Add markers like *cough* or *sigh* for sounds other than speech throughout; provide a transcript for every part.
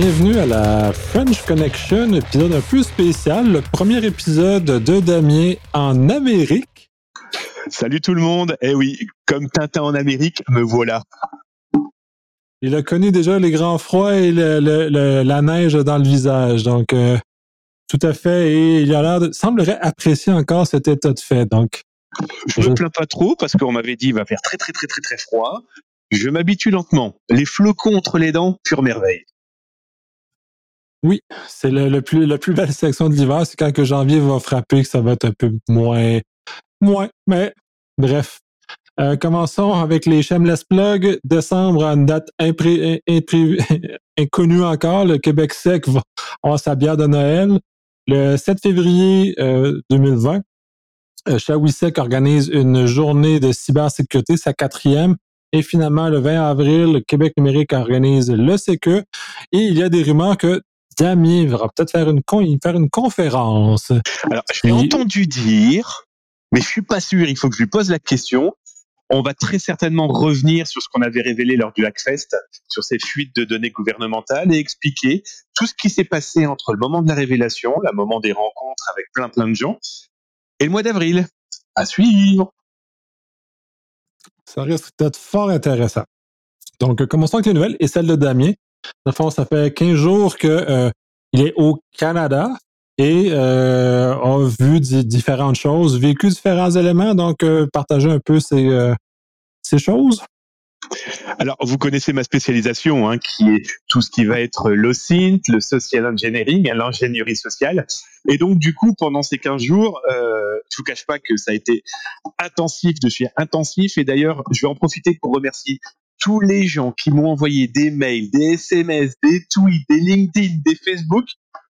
bienvenue à la French Connection, épisode un peu spécial, le premier épisode de Damien en Amérique. Salut tout le monde, eh oui, comme Tintin en Amérique, me voilà. Il a connu déjà les grands froids et la neige dans le visage, donc euh, tout à fait, et il a l'air de, semblerait apprécier encore cet état de fait, donc. Je me plains pas trop parce qu'on m'avait dit il va faire très très très très très froid. Je m'habitue lentement. Les flocons entre les dents, pure merveille. Oui, c'est le, plus, la plus belle section de l'hiver, c'est quand que janvier va frapper que ça va être un peu moins, moins, mais bref. Euh, commençons avec les Shameless Plug. Décembre, une date *laughs* inconnue encore. Le Québec sec va sa bière de Noël. Le 7 février 2020, euh, euh organise une journée de cybersécurité, sa quatrième. Et finalement, le 20 avril, Québec numérique organise le CQ. Et il y a des rumeurs que Damien va peut-être faire une, faire une conférence. Alors, j'ai entendu dire, mais je suis pas sûr, il faut que je lui pose la question. On va très certainement revenir sur ce qu'on avait révélé lors du Hackfest, sur ces fuites de données gouvernementales et expliquer tout ce qui s'est passé entre le moment de la révélation, le moment des rencontres avec plein plein de gens, et le mois d'avril. À suivre. Ça risque d'être fort intéressant. Donc, commençons avec les nouvelles et celle de Damien. Dans ça fait 15 jours qu'il euh, est au Canada et euh, a vu différentes choses, vécu différents éléments, donc euh, partager un peu ces, ces choses. Alors, vous connaissez ma spécialisation, hein, qui est tout ce qui va être l'OSINT, le social engineering, l'ingénierie sociale. Et donc, du coup, pendant ces 15 jours, euh, je vous cache pas que ça a été intensif de chez intensif. Et d'ailleurs, je vais en profiter pour remercier tous les gens qui m'ont envoyé des mails, des SMS, des tweets, des LinkedIn, des Facebook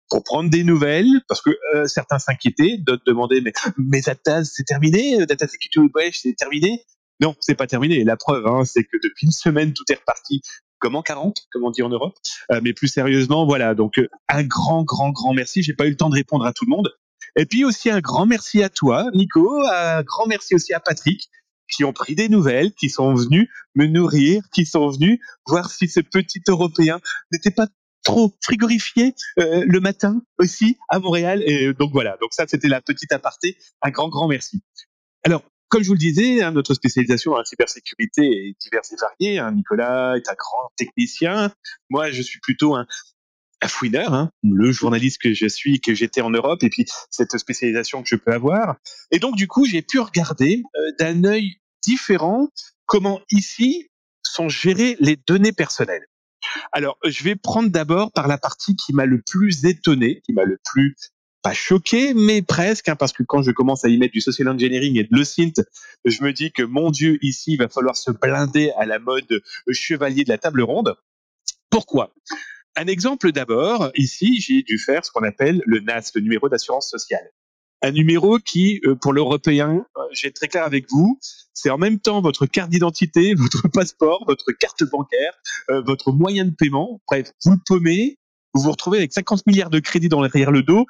pour prendre des nouvelles, parce que euh, certains s'inquiétaient, d'autres demandaient mais mes data c'est terminé, data security web c'est terminé. Non, c'est pas terminé. La preuve, hein, c'est que depuis une semaine tout est reparti comme en 40, comme on dit en Europe. Euh, mais plus sérieusement, voilà. Donc euh, un grand, grand, grand merci. J'ai pas eu le temps de répondre à tout le monde. Et puis aussi un grand merci à toi, Nico. Un grand merci aussi à Patrick qui ont pris des nouvelles, qui sont venus me nourrir, qui sont venus voir si ce petit Européen n'était pas trop frigorifié euh, le matin aussi à Montréal. Et donc voilà, donc ça c'était la petite aparté. Un grand, grand merci. Alors, comme je vous le disais, hein, notre spécialisation en cybersécurité est diverse et variée. Hein. Nicolas est un grand technicien. Moi, je suis plutôt un, un fouineur, hein, le journaliste que je suis, que j'étais en Europe, et puis cette spécialisation que je peux avoir. Et donc, du coup, j'ai pu regarder euh, d'un œil différent comment ici sont gérées les données personnelles. Alors, je vais prendre d'abord par la partie qui m'a le plus étonné, qui m'a le plus pas choqué, mais presque, hein, parce que quand je commence à y mettre du social engineering et de le synth, je me dis que mon Dieu, ici, il va falloir se blinder à la mode chevalier de la table ronde. Pourquoi? Un exemple d'abord, ici, j'ai dû faire ce qu'on appelle le NAS, le numéro d'assurance sociale. Un numéro qui, euh, pour l'Européen, euh, j'ai très clair avec vous, c'est en même temps votre carte d'identité, *laughs* votre passeport, votre carte bancaire, euh, votre moyen de paiement. Bref, vous le paumez, vous vous retrouvez avec 50 milliards de crédits dans derrière le dos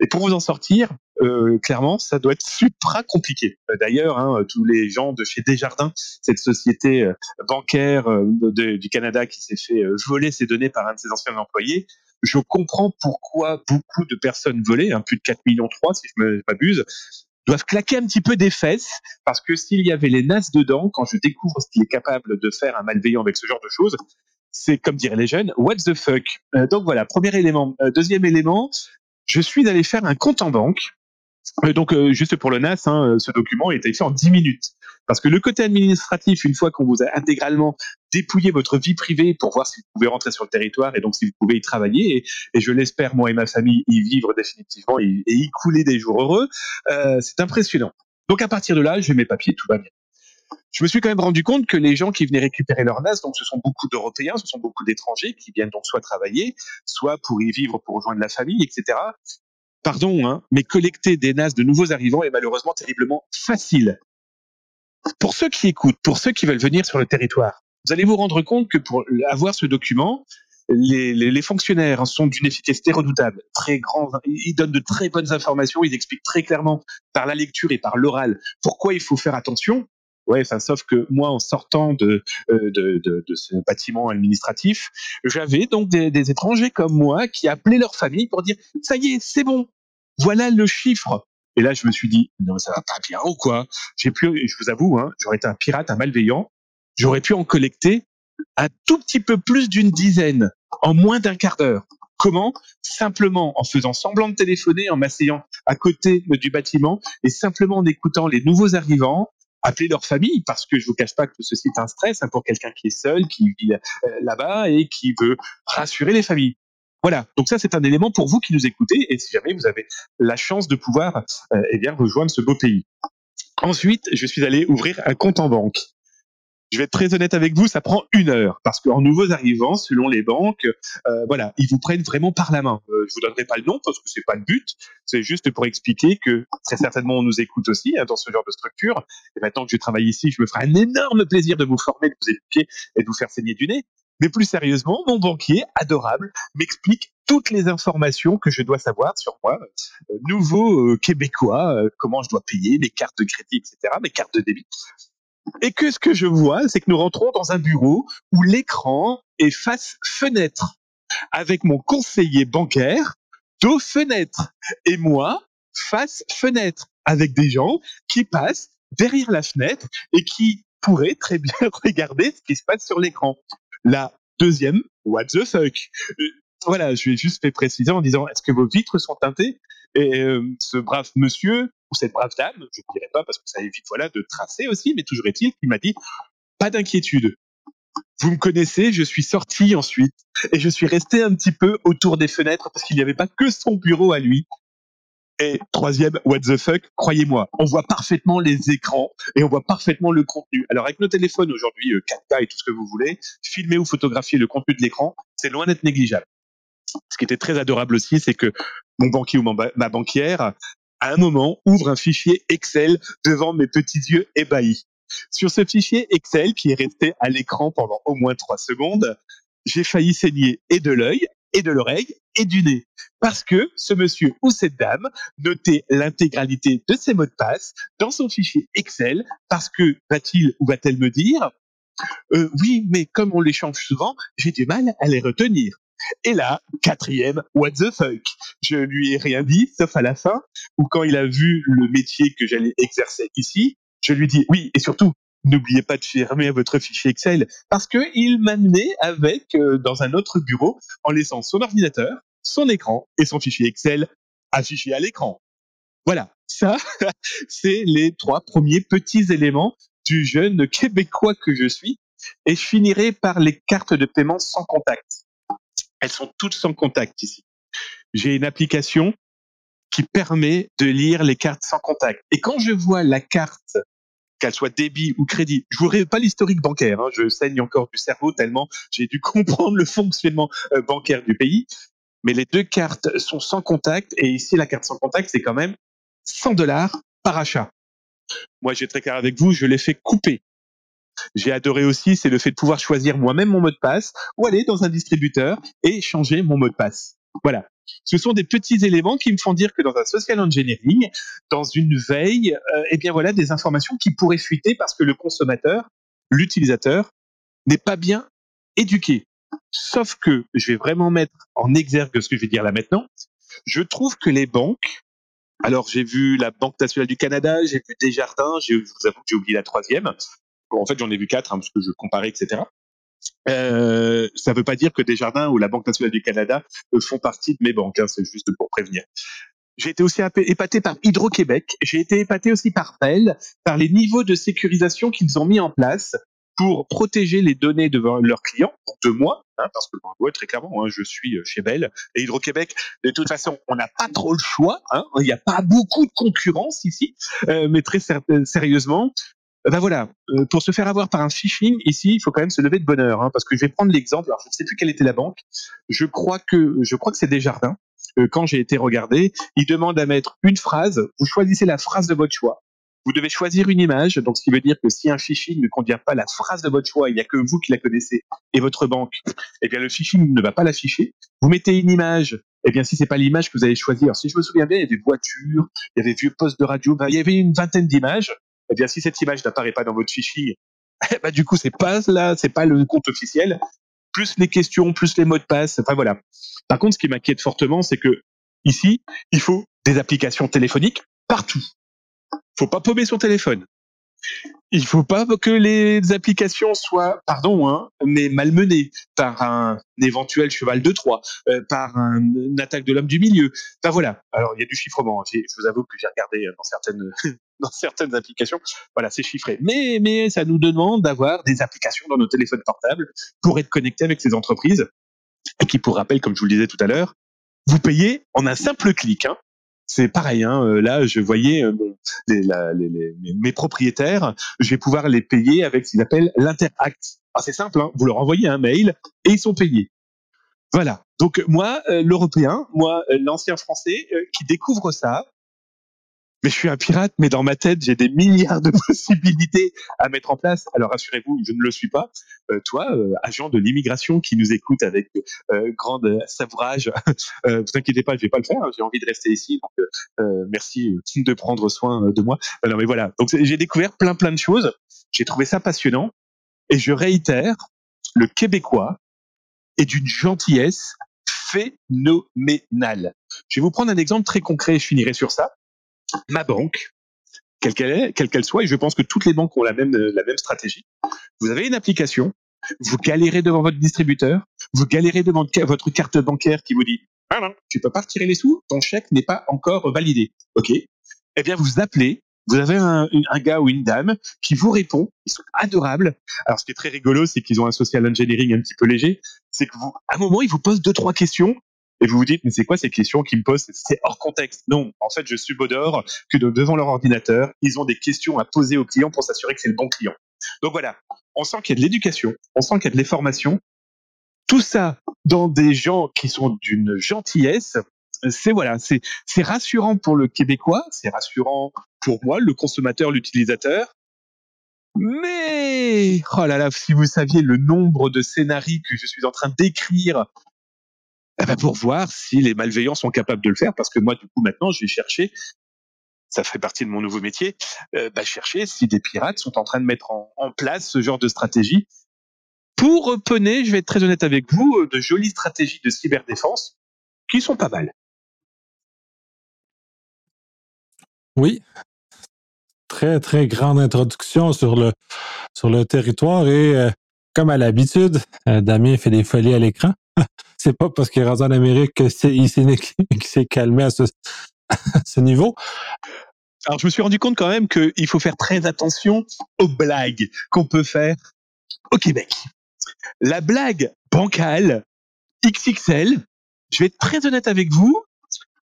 et pour vous en sortir, euh, clairement, ça doit être supra compliqué. Euh, d'ailleurs, hein, tous les gens de chez Desjardins, cette société euh, bancaire du Canada qui s'est fait voler ses données par un de ses anciens employés, je comprends pourquoi beaucoup de personnes volées, hein, plus de 4 millions 3 si je ne m'abuse, doivent claquer un petit peu des fesses parce que s'il y avait les nasses dedans, quand je découvre ce qu'il est capable de faire un malveillant avec ce genre de choses, c'est comme diraient les jeunes, what the fuck. donc voilà, premier élément. deuxième élément, je suis allé faire un compte en banque. Euh, donc, euh, juste pour le NAS, hein, euh, ce document est fait en 10 minutes. Parce que le côté administratif, une fois qu'on vous a intégralement dépouillé votre vie privée pour voir si vous pouvez rentrer sur le territoire et donc si vous pouvez y travailler, et, je l'espère, moi et ma famille, y vivre définitivement et, y couler des jours heureux, c'est impressionnant. Donc à partir de là, j'ai mes papiers, tout va bien je me suis quand même rendu compte que les gens qui venaient récupérer leur NAS, donc ce sont beaucoup d'Européens, ce sont beaucoup d'étrangers qui viennent donc soit travailler, soit pour y vivre, pour rejoindre la famille, etc. Pardon, hein, mais collecter des NAS de nouveaux arrivants est malheureusement terriblement facile. Pour ceux qui écoutent, pour ceux qui veulent venir sur le territoire, vous allez vous rendre compte que pour avoir ce document, les, fonctionnaires sont d'une efficacité redoutable, très grand. Ils donnent de très bonnes informations, ils expliquent très clairement par la lecture et par l'oral pourquoi il faut faire attention Ouais, sauf que moi, en sortant de, euh, de, de, de ce bâtiment administratif, j'avais donc des, des étrangers comme moi qui appelaient leur famille pour dire ça y est, c'est bon, voilà le chiffre. Et là, je me suis dit non, ça va pas bien ou quoi? J'ai pu, je vous avoue, hein, j'aurais été un pirate, un malveillant, j'aurais pu en collecter un tout petit peu plus d'une dizaine en moins d'un quart d'heure. Comment? Simplement en faisant semblant de téléphoner, en m'asseyant à côté du bâtiment et simplement en écoutant les nouveaux arrivants appeler leur famille parce que je vous cache pas que ceci est un stress hein, pour quelqu'un qui est seul, qui vit euh, là-bas et qui veut rassurer les familles. Voilà. Donc ça, c'est un élément pour vous qui nous écoutez et si jamais vous avez la chance de pouvoir euh, eh bien rejoindre ce beau pays. Ensuite, je suis allé ouvrir un compte en banque. Je vais être très honnête avec vous, ça prend une heure parce qu'en nouveaux arrivants, selon les banques, euh, voilà, ils vous prennent vraiment par la main. Euh, je vous donnerai pas le nom parce que c'est pas le but. C'est juste pour expliquer que très certainement on nous écoute aussi hein, dans ce genre de structure. Et maintenant que je travaille ici, je me ferai un énorme plaisir de vous former, de vous éduquer et de vous faire saigner du nez. Mais plus sérieusement, mon banquier, adorable, m'explique toutes les informations que je dois savoir sur moi, euh, nouveau euh, québécois, euh, comment je dois payer, mes cartes de crédit, etc., mes cartes de débit. Et que ce que je vois, c'est que nous rentrons dans un bureau où l'écran est face fenêtre, avec mon conseiller bancaire dos fenêtre, et moi face fenêtre, avec des gens qui passent derrière la fenêtre et qui pourraient très bien *laughs* regarder ce qui se passe sur l'écran. La deuxième, what the fuck? Voilà, je lui ai juste fait préciser en disant, est-ce que vos vitres sont teintées? Et euh, ce brave monsieur ou cette brave dame, je ne dirais pas parce que ça évite voilà de tracer aussi, mais toujours est-il qu'il m'a dit pas d'inquiétude. Vous me connaissez, je suis sorti ensuite et je suis resté un petit peu autour des fenêtres parce qu'il n'y avait pas que son bureau à lui. Et troisième, what the fuck, croyez-moi, on voit parfaitement les écrans et on voit parfaitement le contenu. Alors avec nos téléphones aujourd'hui, 4K euh, et tout ce que vous voulez, filmer ou photographier le contenu de l'écran, c'est loin d'être négligeable. Ce qui était très adorable aussi, c'est que mon banquier ou ma banquière à un moment, ouvre un fichier Excel devant mes petits yeux ébahis. Sur ce fichier Excel qui est resté à l'écran pendant au moins trois secondes, j'ai failli saigner et de l'œil, et de l'oreille, et du nez. Parce que ce monsieur ou cette dame notait l'intégralité de ses mots de passe dans son fichier Excel, parce que va-t-il ou va-t-elle me dire, euh, oui, mais comme on les change souvent, j'ai du mal à les retenir. Et là, quatrième, what the fuck? Je lui ai rien dit, sauf à la fin, où quand il a vu le métier que j'allais exercer ici, je lui dis oui, et surtout, n'oubliez pas de fermer votre fichier Excel, parce que il m'amenait avec euh, dans un autre bureau en laissant son ordinateur, son écran et son fichier Excel affiché à l'écran. Voilà, ça, *laughs* c'est les trois premiers petits éléments du jeune québécois que je suis. Et je finirai par les cartes de paiement sans contact. Elles sont toutes sans contact ici. J'ai une application qui permet de lire les cartes sans contact. Et quand je vois la carte, qu'elle soit débit ou crédit, je vous pas l'historique bancaire, hein, je saigne encore du cerveau tellement j'ai dû *laughs* comprendre le fonctionnement euh, bancaire du pays. Mais les deux cartes sont sans contact et ici la carte sans contact c'est quand même 100 dollars par achat. Moi j'ai très clair avec vous, je l'ai fait couper j'ai adoré aussi, c'est le fait de pouvoir choisir moi-même mon mot de passe ou aller dans un distributeur et changer mon mot de passe. Voilà. Ce sont des petits éléments qui me font dire que dans un social engineering, dans une veille, euh, eh bien voilà des informations qui pourraient fuiter parce que le consommateur, l'utilisateur, n'est pas bien éduqué. Sauf que je vais vraiment mettre en exergue ce que je vais dire là maintenant. Je trouve que les banques, alors j'ai vu la Banque nationale du Canada, j'ai vu Desjardins, je vous avoue que j'ai oublié la troisième, en fait, j'en ai vu quatre, hein, parce que je comparais, etc. Euh, ça ne veut pas dire que Desjardins ou la Banque nationale du Canada euh, font partie de mes banques, hein, c'est juste pour prévenir. J'ai été aussi épaté par Hydro-Québec, j'ai été épaté aussi par Bell, par les niveaux de sécurisation qu'ils ont mis en place pour protéger les données de leurs clients, de moi, hein, parce que ouais, très clairement, hein, je suis euh, chez Bell et Hydro-Québec. De toute façon, on n'a pas trop le choix. Hein, il n'y a pas beaucoup de concurrence ici, euh, mais très sérieusement, ben voilà, euh, pour se faire avoir par un phishing, ici, il faut quand même se lever de bonheur, hein, parce que je vais prendre l'exemple. Alors, je ne sais plus quelle était la banque. Je crois que je crois que c'est Desjardins. Euh, quand j'ai été regardé, il demande à mettre une phrase. Vous choisissez la phrase de votre choix. Vous devez choisir une image, donc ce qui veut dire que si un phishing ne contient pas la phrase de votre choix, il n'y a que vous qui la connaissez et votre banque, eh bien le phishing ne va pas l'afficher. Vous mettez une image, eh bien si c'est pas l'image que vous allez choisir, si je me souviens bien, il y avait voitures, il y avait vieux postes de radio, il y avait une vingtaine d'images. Eh bien, si cette image n'apparaît pas dans votre phishing, *laughs* eh ben, du coup, c'est pas là, c'est pas le compte officiel. Plus les questions, plus les mots de passe. Enfin voilà. Par contre, ce qui m'inquiète fortement, c'est que ici, il faut des applications téléphoniques partout. Faut pas paumer son téléphone il faut pas que les applications soient, pardon, hein, mais malmenées par un éventuel cheval de Troie, euh, par une attaque de l'homme du milieu. Enfin voilà. Alors il y a du chiffrement. Je vous avoue que j'ai regardé dans certaines *laughs* dans certaines applications. Voilà, c'est chiffré. Mais mais ça nous demande d'avoir des applications dans nos téléphones portables pour être connectés avec ces entreprises et qui, pour rappel, comme je vous le disais tout à l'heure, vous payez en un simple clic. Hein c'est pareil. Hein, euh, là, je voyais euh, mes propriétaires, je vais pouvoir les payer avec ce qu'ils appellent l'interact. Ah, c'est simple, hein, vous leur envoyez un mail et ils sont payés. Voilà. Donc moi, euh, l'Européen, moi, l'ancien Français, qui découvre ça, mais je suis un pirate, mais dans ma tête, j'ai des milliards de *laughs* possibilités à mettre en place. Alors rassurez-vous, je ne le suis pas. Euh, toi, euh, agent de l'immigration qui nous écoute avec euh, grand savourage, *laughs* vous inquiétez pas, je vais pas le faire. J'ai envie de rester ici, donc merci de prendre soin de moi. Non, mais voilà. Donc j'ai découvert plein plein de choses. J'ai trouvé ça passionnant, et je réitère, le Québécois est d'une gentillesse phénoménale. Je vais vous prendre un exemple très concret. Je finirai sur ça ma banque, quelle qu'elle soit, et je pense que toutes les banques ont la même, la même stratégie. Vous avez une application, vous galérez devant votre distributeur, vous galérez devant votre carte bancaire qui vous dit ah non, tu peux pas retirer les sous, ton chèque n'est pas encore validé. Ok? Eh bien, vous appelez, vous avez un, un, gars ou une dame qui vous répond, ils sont adorables. Alors, ce qui est très rigolo, c'est qu'ils ont un social engineering un petit peu léger. C'est que vous, à un moment, ils vous posent deux, trois questions et vous vous dites, mais c'est quoi ces questions qu'ils me posent? C'est hors contexte. Non, en fait, je subodore que devant leur ordinateur, ils ont des questions à poser aux clients pour s'assurer que c'est le bon client. Donc voilà, on sent qu'il y a de l'éducation, on sent qu'il y a de l'information. Tout ça dans des gens qui sont d'une gentillesse. C'est voilà, c'est rassurant pour le Québécois, c'est rassurant pour moi, le consommateur, l'utilisateur. Mais oh là là, si vous saviez le nombre de scénarios que je suis en train d'écrire *laughs* ben pour voir si les malveillants sont capables de le faire, parce que moi, du coup, maintenant, je vais chercher, ça fait partie de mon nouveau métier, euh, bah, chercher si des pirates sont en train de mettre en, place ce genre de stratégie. Pour peiner, je vais être très honnête avec vous, euh, de jolies stratégies de cyberdéfense qui sont pas mal. Oui, très très grande introduction sur le sur le territoire et euh, comme à l'habitude, Damien fait des folies à l'écran. *laughs* c'est pas parce qu'il est rendu en Amérique *laughs* qu'il s'est calmé à ce, *laughs* ce niveau. Alors, je me suis rendu compte quand même qu'il faut faire très attention aux blagues qu'on peut faire au Québec. La blague bancale XXL, je vais être très honnête avec vous,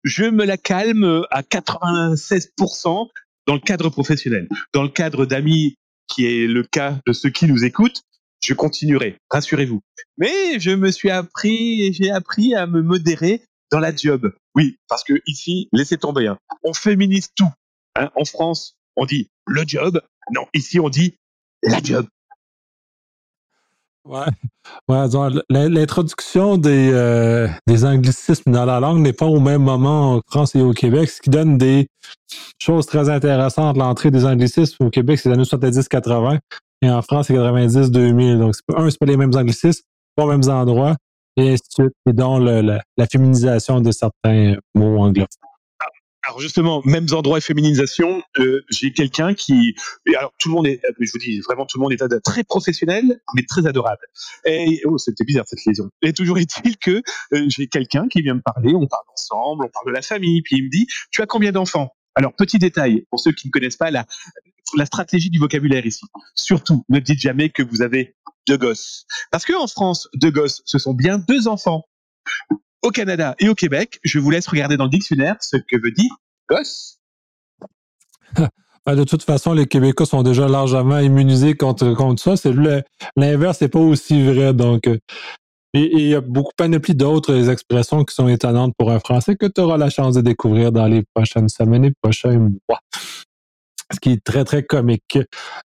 je me la calme à 96% dans le cadre professionnel. Dans le cadre d'amis, qui est le cas de ceux qui nous écoutent, je continuerai, rassurez-vous. Mais je me suis appris j'ai appris à me modérer dans la job. Oui, parce que ici, laissez tomber, hein. on féminise tout. Hein. En France, on dit le job. Non, ici, on dit la job. Ouais, *laughs* ouais l'introduction des, euh, des anglicismes dans la langue n'est pas au même moment en France et au Québec, ce qui donne des choses très intéressantes. L'entrée des anglicismes au Québec, c'est les années 70-80. Et en France, c'est 90-2000. Donc, un, c'est pas les mêmes anglicismes, pas les mêmes endroits, et ainsi de suite. Et donc, la féminisation de certains mots anglophones. Alors justement, mêmes endroits et féminisation, euh, j'ai quelqu'un qui, alors tout le monde est, je vous dis vraiment tout le monde est très professionnel, mais très adorable. Et oh, c'était bizarre cette liaison. Et toujours est-il que euh, j'ai quelqu'un qui vient me parler, on parle ensemble, on parle de la famille, puis il me dit, tu as combien d'enfants? Alors petit détail pour ceux qui ne connaissent pas la la stratégie du vocabulaire ici. Surtout, ne dites jamais que vous avez deux gosses. Parce qu'en France, deux gosses, ce sont bien deux enfants. Au Canada et au Québec, je vous laisse regarder dans le dictionnaire ce que veut dire gosse. *laughs* Ben, de toute façon, les Québécois sont déjà largement immunisés contre, contre ça. C'est l'inverse, c'est pas aussi vrai. Donc, euh, il y a beaucoup panoplie d'autres expressions qui sont étonnantes pour un Français que tu auras la chance de découvrir dans les prochaines semaines et prochains mois ce qui est très, très comique.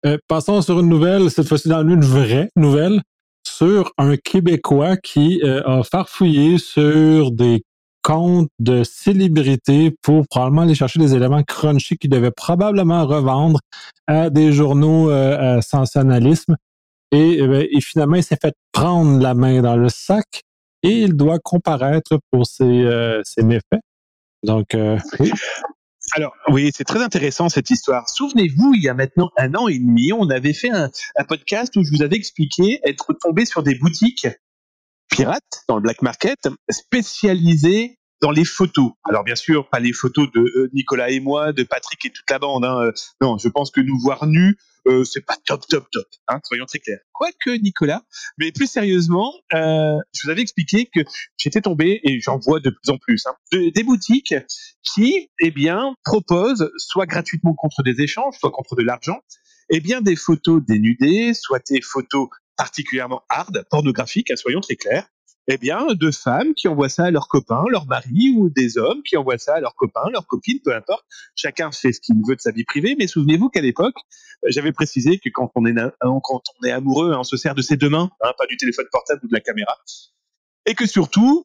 Euh, passons sur une nouvelle, cette fois-ci dans une vraie nouvelle, sur un Québécois qui euh, a farfouillé sur des comptes de célébrités pour probablement aller chercher des éléments crunchy qu'il devait probablement revendre à des journaux euh, sensationnalisme. Et, et, finalement, il s'est fait prendre la main dans le sac et il doit comparaître pour ses, euh, ses méfaits. Donc. Alors oui, c'est très intéressant cette histoire. Souvenez-vous, il y a maintenant un an et demi, on avait fait un, podcast où je vous avais expliqué être tombé sur des boutiques pirates dans le black market spécialisées dans les photos. Alors bien sûr, pas les photos de euh, Nicolas et moi, de Patrick et toute la bande. Hein. Non, je pense que nous voir nus, euh, c'est pas top, top, top. Hein, soyons très clairs. Quoique Nicolas, mais plus sérieusement, euh, je vous avais expliqué que j'étais tombé et j'en vois de plus en plus hein, de, des boutiques qui, eh bien, proposent soit gratuitement contre des échanges, soit contre de l'argent, eh bien des photos dénudées, soit des photos particulièrement hard, pornographiques, hein, soyons très clairs, eh bien, de femmes qui envoient ça à leurs copains, leurs maris, ou des hommes qui envoient ça à leurs copains, leurs copines, peu importe. Chacun fait ce qu'il veut de sa vie privée, mais souvenez-vous qu'à l'époque, euh, j'avais précisé que quand on est, est amoureux, hein, on se sert de ses deux mains, hein, pas du téléphone portable ou de la caméra, et que surtout,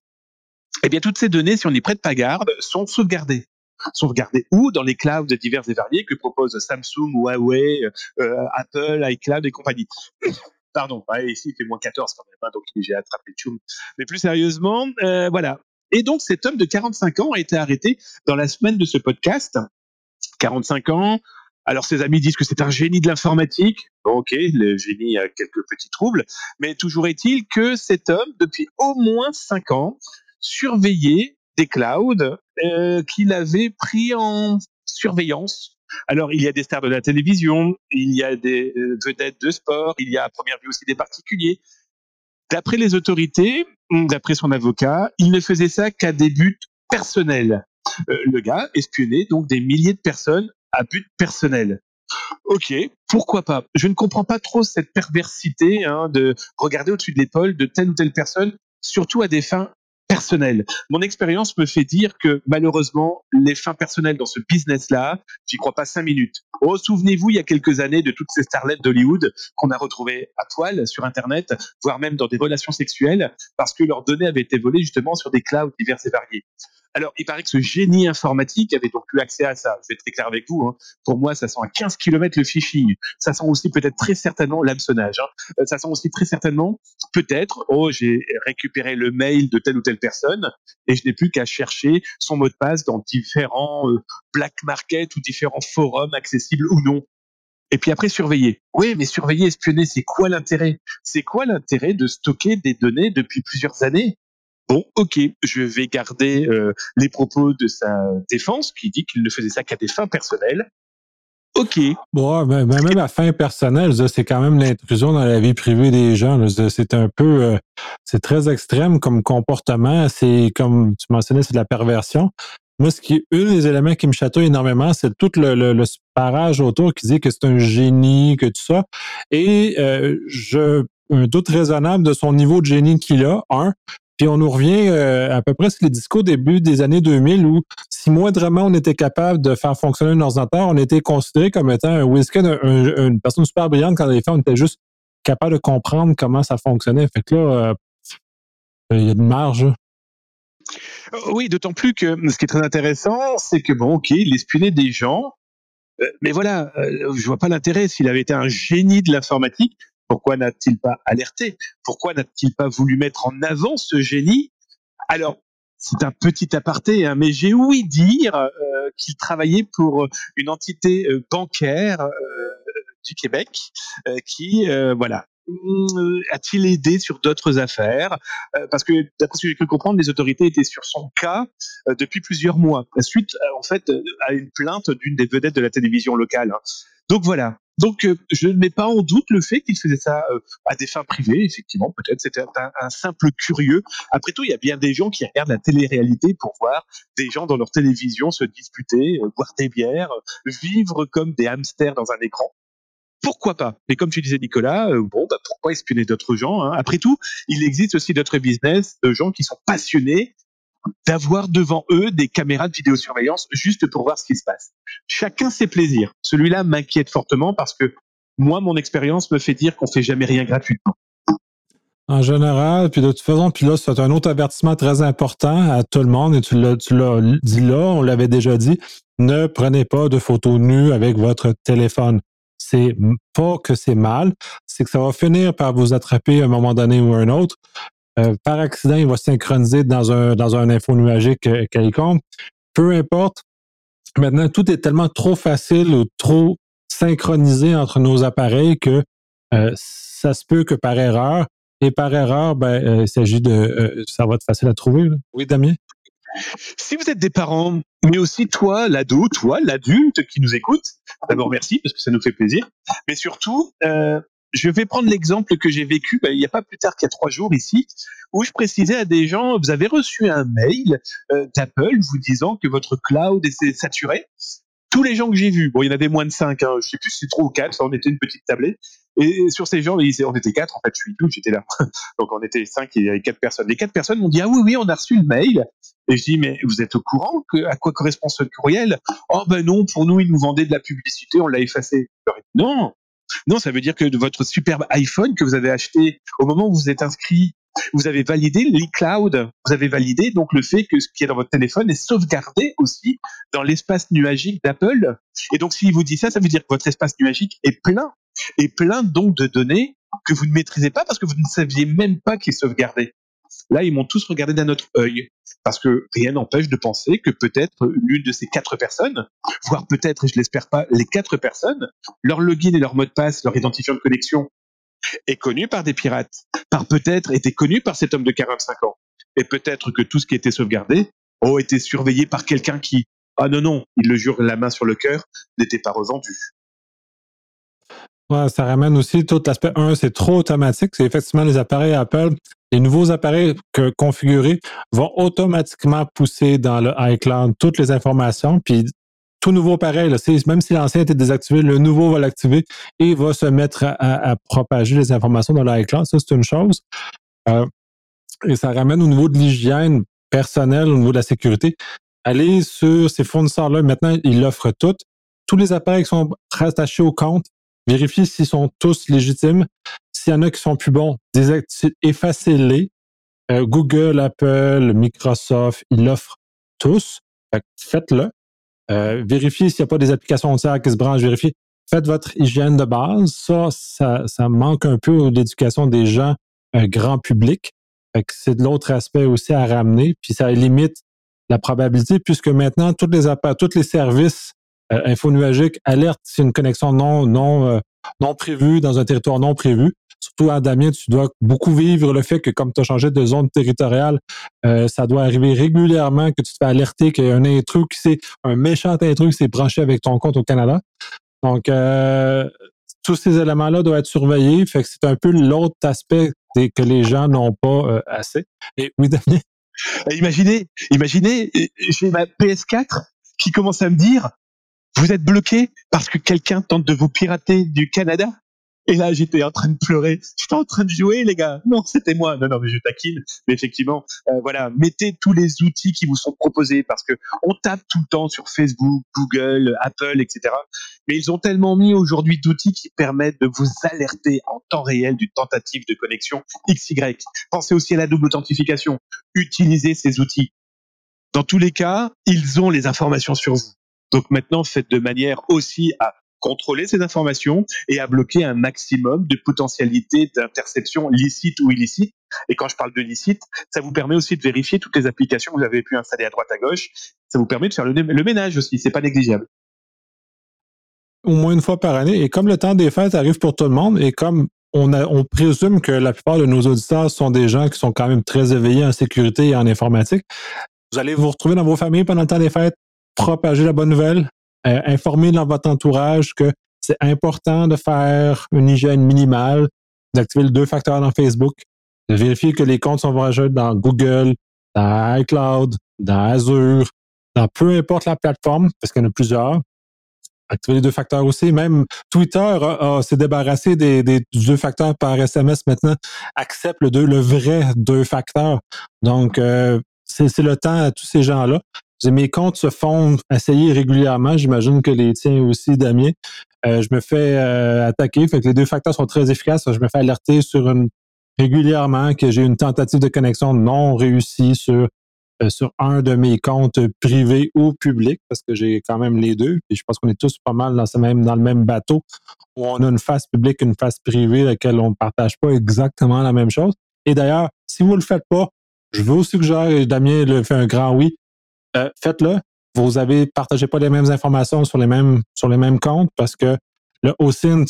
eh bien, toutes ces données, si on n'y prête pas garde, sont sauvegardées sauvegardées où? Dans les clouds divers et variés que proposent Samsung, Huawei, euh, Apple, iCloud et compagnie. Pardon, ici il moins 14 quand même, hein, donc j'ai attrapé Tchoum. Mais plus sérieusement, euh, voilà. Et donc cet homme de 45 ans a été arrêté dans la semaine de ce podcast. 45 ans. Alors ses amis disent que c'est un génie de l'informatique. Bon, ok, le génie a quelques petits troubles, mais toujours est-il que cet homme, depuis au moins 5 ans, surveillait des clouds euh, qu'il avait pris en surveillance alors, il y a des stars de la télévision, il y a des euh, vedettes de sport, il y a à première vue aussi des particuliers. D'après les autorités, d'après son avocat, il ne faisait ça qu'à des buts personnels. Euh, le gars espionnait donc des milliers de personnes à but personnel. Ok, pourquoi pas? Je ne comprends pas trop cette perversité hein, de regarder au-dessus de l'épaule de telle ou telle personne, surtout à des fins personnel. Mon expérience me fait dire que malheureusement, les fins personnelles dans ce business-là, j'y crois pas cinq minutes. Oh, souvenez-vous, il y a quelques années, de toutes ces starlettes d'Hollywood qu'on a retrouvées à poil sur Internet, voire même dans des relations sexuelles, parce que leurs données avaient été volées justement sur des clouds divers et variés. Alors, il paraît que ce génie informatique avait donc eu accès à ça. Je vais être très clair avec vous. Hein. Pour moi, ça sent à 15 km le phishing. Ça sent aussi peut-être très certainement l'hameçonnage. Hein. Euh, ça sent aussi très certainement, peut-être, oh, j'ai récupéré le mail de telle ou telle personne et je n'ai plus qu'à chercher son mot de passe dans différents euh, black market ou différents forums accessibles ou non. Et puis après, surveiller. Oui, mais surveiller, espionner, c'est quoi l'intérêt? C'est quoi l'intérêt de stocker des données depuis plusieurs années? Bon, ok, je vais garder euh, les propos de sa défense qui dit qu'il ne faisait ça qu'à des fins personnelles. Ok. Bon, mais, même à fin personnelle, c'est quand même l'intrusion dans la vie privée des gens. C'est un peu, euh, c'est très extrême comme comportement. C'est comme tu mentionnais, c'est de la perversion. Moi, ce qui est un des éléments qui me chatouille énormément, c'est tout le, le, parage autour qui dit que c'est un génie, que tout ça. Et euh, je un doute raisonnable de son niveau de génie qu'il a, un, puis on nous revient euh, à peu près sur les discours début des années 2000 où si moindrement on était capable de faire fonctionner un ordinateur, on était considéré comme étant un une personne super brillante quand les fois on était juste capable de comprendre comment ça fonctionnait. Fait que là, euh, il y a une marge. Euh, oui, d'autant plus que ce qui est très intéressant, c'est que bon, ok, il espionnait des gens, mais voilà, je vois pas l'intérêt s'il avait été un génie de l'informatique pourquoi n'a-t-il pas alerté? Pourquoi n'a-t-il pas voulu mettre en avant ce génie? Alors, c'est un petit aparté, hein, mais j'ai ouï dire euh, qu'il travaillait pour une entité euh, bancaire euh, du Québec qui, voilà, a-t-il aidé sur d'autres affaires? Parce que, d'après ce que j'ai pu comprendre, les autorités étaient sur son cas depuis plusieurs mois, suite, en fait, à une plainte d'une des vedettes de la télévision locale. Hein. Donc voilà, donc, euh, je ne mets pas en doute le fait qu'il faisait ça euh, à des fins privées. Effectivement, peut-être c'était un, simple curieux. Après tout, il y a bien des gens qui regardent la télé-réalité pour voir des gens dans leur télévision se disputer, euh, boire des bières, vivre comme des hamsters dans un écran. Pourquoi pas? Mais comme tu disais, Nicolas, bon, bah, pourquoi espionner d'autres gens hein? Après tout, il existe aussi d'autres business de gens qui sont passionnés d'avoir devant eux des caméras de vidéosurveillance juste pour voir ce qui se passe. Chacun ses plaisirs. Celui-là m'inquiète fortement parce que moi, mon expérience me fait dire qu'on fait jamais rien gratuitement. En général, puis de toute façon, puis là, c'est un autre avertissement très important à tout le monde, et tu l'as, dit là, on l'avait déjà dit, ne prenez pas de photos nues avec votre téléphone. C'est pas que c'est mal, c'est que ça va finir par vous attraper à un moment donné ou un autre. Euh, par accident, il va synchroniser dans un, dans un info nuagique euh, quelconque. Peu importe. Maintenant, tout est tellement trop facile ou trop synchronisé entre nos appareils que euh, ça se peut que par erreur, et par erreur, ben, il s'agit de. Ça va être facile à trouver. Oui, Damien? Si vous êtes des parents, mais aussi toi, l'ado, toi, l'adulte qui nous écoute, d'abord merci parce que ça nous fait plaisir. Mais surtout, je vais prendre l'exemple que j'ai vécu ben, il n'y a pas plus tard qu'il y a trois jours ici, où je précisais à des gens, vous avez reçu un mail d'Apple vous disant que votre cloud est saturé. Tous les gens que j'ai vus, bon, il y en avait moins de cinq, hein, je sais plus si c'est trois ou quatre, ça en était une petite tablette, et sur ces gens, on était quatre, en fait, je suis tout, j'étais là. *laughs* Donc on était cinq et il y avait quatre personnes. Les quatre personnes m'ont dit, ah oui, oui, on a reçu le mail. Et je dis, mais vous êtes au courant que, à quoi correspond ce courriel Oh ben non, pour nous, ils nous vendaient de la publicité, on l'a effacé. Non, non, ça veut dire que votre superbe iPhone que vous avez acheté au moment où vous êtes inscrit, vous avez validé l'iCloud, vous avez validé donc le fait que ce qui est dans votre téléphone est sauvegardé aussi dans l'espace nuagique d'Apple. Et donc s'il vous dit ça, ça veut dire que votre espace nuagique est plein et plein donc de données que vous ne maîtrisez pas parce que vous ne saviez même pas qu'ils sauvegardaient. Là, ils m'ont tous regardé d'un autre œil parce que rien n'empêche de penser que peut-être l'une de ces quatre personnes, voire peut-être, je l'espère pas, les quatre personnes, leur login et leur mot de passe, leur identifiant de connexion est connu par des pirates, par peut-être été connu par cet homme de 45 ans. Et peut-être que tout ce qui était sauvegardé a été surveillé par quelqu'un qui, ah non, non, il le jure la main sur le cœur, n'était pas revendu ça ramène aussi tout l'aspect. Un, c'est trop automatique. C'est effectivement les appareils Apple. Les nouveaux appareils que configurés vont automatiquement pousser dans le iCloud toutes les informations. Puis tout nouveau appareil, même si l'ancien était désactivé, le nouveau va l'activer et va se mettre à, propager les informations dans l'iCloud. Ça, c'est une chose. Euh, et ça ramène au niveau de l'hygiène personnelle, au niveau de la sécurité. Allez sur ces fournisseurs-là. Maintenant, ils l'offrent toutes. Tous les appareils qui sont rattachés au compte Vérifiez s'ils sont tous légitimes. S'il y en a qui sont plus bons, effacez-les. Euh, Google, Apple, Microsoft, ils l'offrent tous. Faites-le. Euh, vérifiez s'il n'y a pas des applications entières qui se branchent. Vérifiez. Faites votre hygiène de base. Ça, ça, manque un peu d'éducation des gens un grand public. C'est de l'autre aspect aussi à ramener. Puis ça limite la probabilité puisque maintenant, tous les, les services euh, info nuagique alerte si une connexion non, non, euh, non prévue dans un territoire non prévu. Surtout à Damien, tu dois beaucoup vivre le fait que comme tu as changé de zone territoriale, euh, ça doit arriver régulièrement que tu te fais alerter qu'il y a un intrus qui un méchant intrus qui s'est branché avec ton compte au Canada. Donc, tous ces éléments-là doivent être surveillés. C'est un peu l'autre aspect que les gens n'ont pas assez. Et oui, Damien? Imaginez, imaginez, j'ai ma PS4 qui commence à me dire vous êtes bloqué parce que quelqu'un tente de vous pirater du Canada? Et là, j'étais en train de pleurer. J'étais en train de jouer, les gars. Non, c'était moi. Non, non, mais je taquine. Mais effectivement, euh, voilà, mettez tous les outils qui vous sont proposés parce que on tape tout le temps sur Facebook, Google, Apple, etc. Mais ils ont tellement mis aujourd'hui d'outils qui permettent de vous alerter en temps réel d'une tentative de connexion XY. Pensez aussi à la double authentification. Utilisez ces outils. Dans tous les cas, ils ont les informations sur vous. Donc maintenant, faites de manière aussi à contrôler ces informations et à bloquer un maximum de potentialités d'interception licite ou illicite. Et quand je parle de licite, ça vous permet aussi de vérifier toutes les applications que vous avez pu installer à droite à gauche. Ça vous permet de faire le, ménage aussi. C'est pas négligeable. Au moins une fois par année. Et comme le temps des fêtes arrive pour tout le monde et comme on, on présume que la plupart de nos auditeurs sont des gens qui sont quand même très éveillés en sécurité et en informatique, vous allez vous retrouver dans vos familles pendant le temps des fêtes propager la bonne nouvelle, euh, informer dans votre entourage que c'est important de faire une hygiène minimale, d'activer les deux facteurs dans Facebook, de vérifier que les comptes sont rajoutés dans Google, dans iCloud, dans Azure, dans peu importe la plateforme, parce qu'il y en a plusieurs. Activer les deux facteurs aussi. Même Twitter s'est débarrassé des, deux facteurs par SMS maintenant, accepte le, le vrai deux facteurs. Donc, euh, c'est le temps à tous ces gens-là mes comptes se font essayer régulièrement. J'imagine que les tiens aussi, Damien. Euh, je me fais euh, attaquer. Fait les deux facteurs sont très efficaces. Je me fais alerter sur régulièrement que j'ai une tentative de connexion non réussie sur euh, sur un de mes comptes privés ou publics, parce que j'ai quand même les deux. Et je pense qu'on est tous pas mal dans, même, dans le même bateau, où on a une face publique, une face privée, laquelle on ne partage pas exactement la même chose. Et d'ailleurs, si vous ne le faites pas, je vous suggère, Damien le fait un grand oui, euh, faites-le. Vous avez partagez pas les mêmes informations sur les mêmes sur les mêmes comptes parce que le OSINT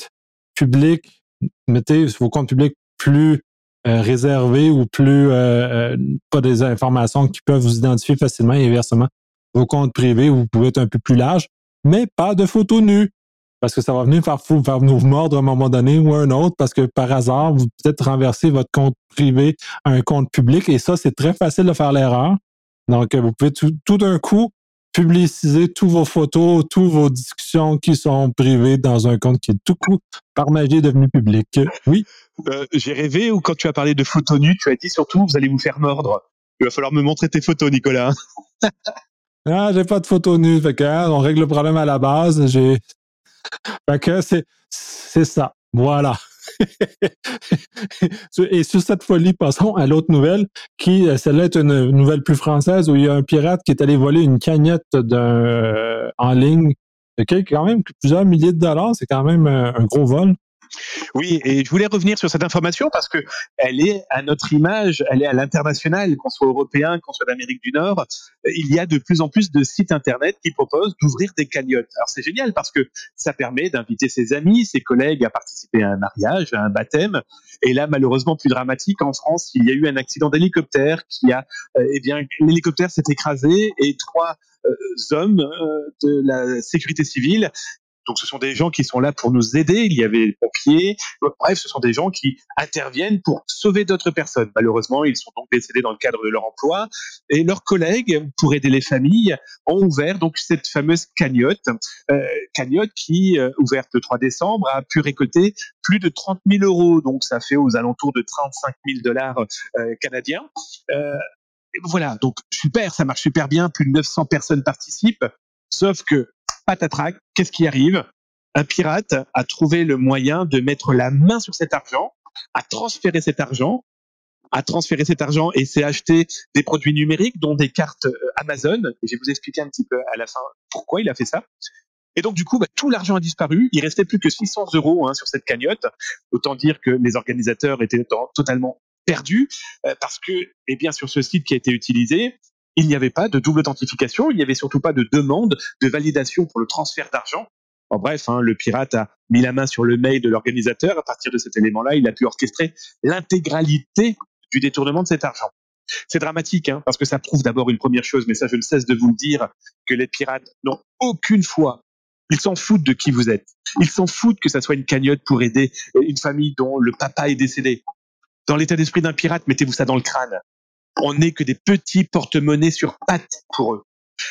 public, mettez vos comptes publics plus euh, réservé ou plus euh, euh, pas des informations qui peuvent vous identifier facilement et inversement. Vos comptes privés, vous pouvez être un peu plus large, mais pas de photos nues. Parce que ça va venir faire, faire vous mordre à un moment donné ou un autre, parce que par hasard, vous peut-être renverser votre compte privé à un compte public, et ça, c'est très facile de faire l'erreur. Donc, vous pouvez tout, tout d'un coup publiciser tous vos photos, toutes vos discussions qui sont privées dans un compte qui est tout coup par magie devenu public. Oui? Euh, j'ai rêvé ou quand tu as parlé de photos nues, tu as dit surtout vous allez vous faire mordre. Il va falloir me montrer tes photos, Nicolas. *laughs* ah, j'ai pas de photos nues, fait que, hein, on règle le problème à la base. J'ai, fait que c'est c'est ça. Voilà. *laughs* Et sur cette folie, passons à l'autre nouvelle, qui, euh, celle-là est une nouvelle plus française, où il y a un pirate qui est allé voler une cagnotte euh, en ligne, qui a quand même plusieurs milliers de dollars, c'est quand même euh, un gros vol. Oui, et je voulais revenir sur cette information parce que elle est à notre image, elle est à l'international, qu'on soit européen, qu'on soit d'Amérique du Nord. Il y a de plus en plus de sites internet qui proposent d'ouvrir des cagnottes. Alors c'est génial parce que ça permet d'inviter ses amis, ses collègues à participer à un mariage, à un baptême. Et là, malheureusement, plus dramatique, en France, il y a eu un accident d'hélicoptère qui a, euh, eh bien, l'hélicoptère s'est écrasé et trois euh, hommes euh, de la sécurité civile donc ce sont des gens qui sont là pour nous aider. Il y avait les pompiers. Bref, ce sont des gens qui interviennent pour sauver d'autres personnes. Malheureusement, ils sont donc décédés dans le cadre de leur emploi. Et leurs collègues, pour aider les familles, ont ouvert donc cette fameuse cagnotte, euh, cagnotte qui, euh, ouverte le 3 décembre, a pu récolter plus de 30 000 euros. Donc ça fait aux alentours de 35 000 dollars euh, canadiens. Euh, voilà, donc super, ça marche super bien. Plus de 900 personnes participent. Sauf que patatrac, qu'est-ce qui arrive? Un pirate a trouvé le moyen de mettre la main sur cet argent, à transférer cet argent, à transférer cet argent et s'est acheté des produits numériques, dont des cartes euh, Amazon. Et je vais vous expliquer un petit peu à la fin pourquoi il a fait ça. Et donc du coup, bah, tout l'argent a disparu. Il restait plus que 600 euros hein, sur cette cagnotte. Autant dire que les organisateurs étaient totalement perdus euh, parce que, eh bien, sur ce site qui a été utilisé, il n'y avait pas de double authentification, il n'y avait surtout pas de demande de validation pour le transfert d'argent. En bref, hein, le pirate a mis la main sur le mail de l'organisateur. À partir de cet élément-là, il a pu orchestrer l'intégralité du détournement de cet argent. C'est dramatique, hein, parce que ça prouve d'abord une première chose, mais ça je ne cesse de vous le dire, que les pirates n'ont aucune foi. Ils s'en foutent de qui vous êtes. Ils s'en foutent que ça soit une cagnotte pour aider une famille dont le papa est décédé. Dans l'état d'esprit d'un pirate, mettez-vous ça dans le crâne on n'est que des petits porte-monnaies sur pattes pour eux.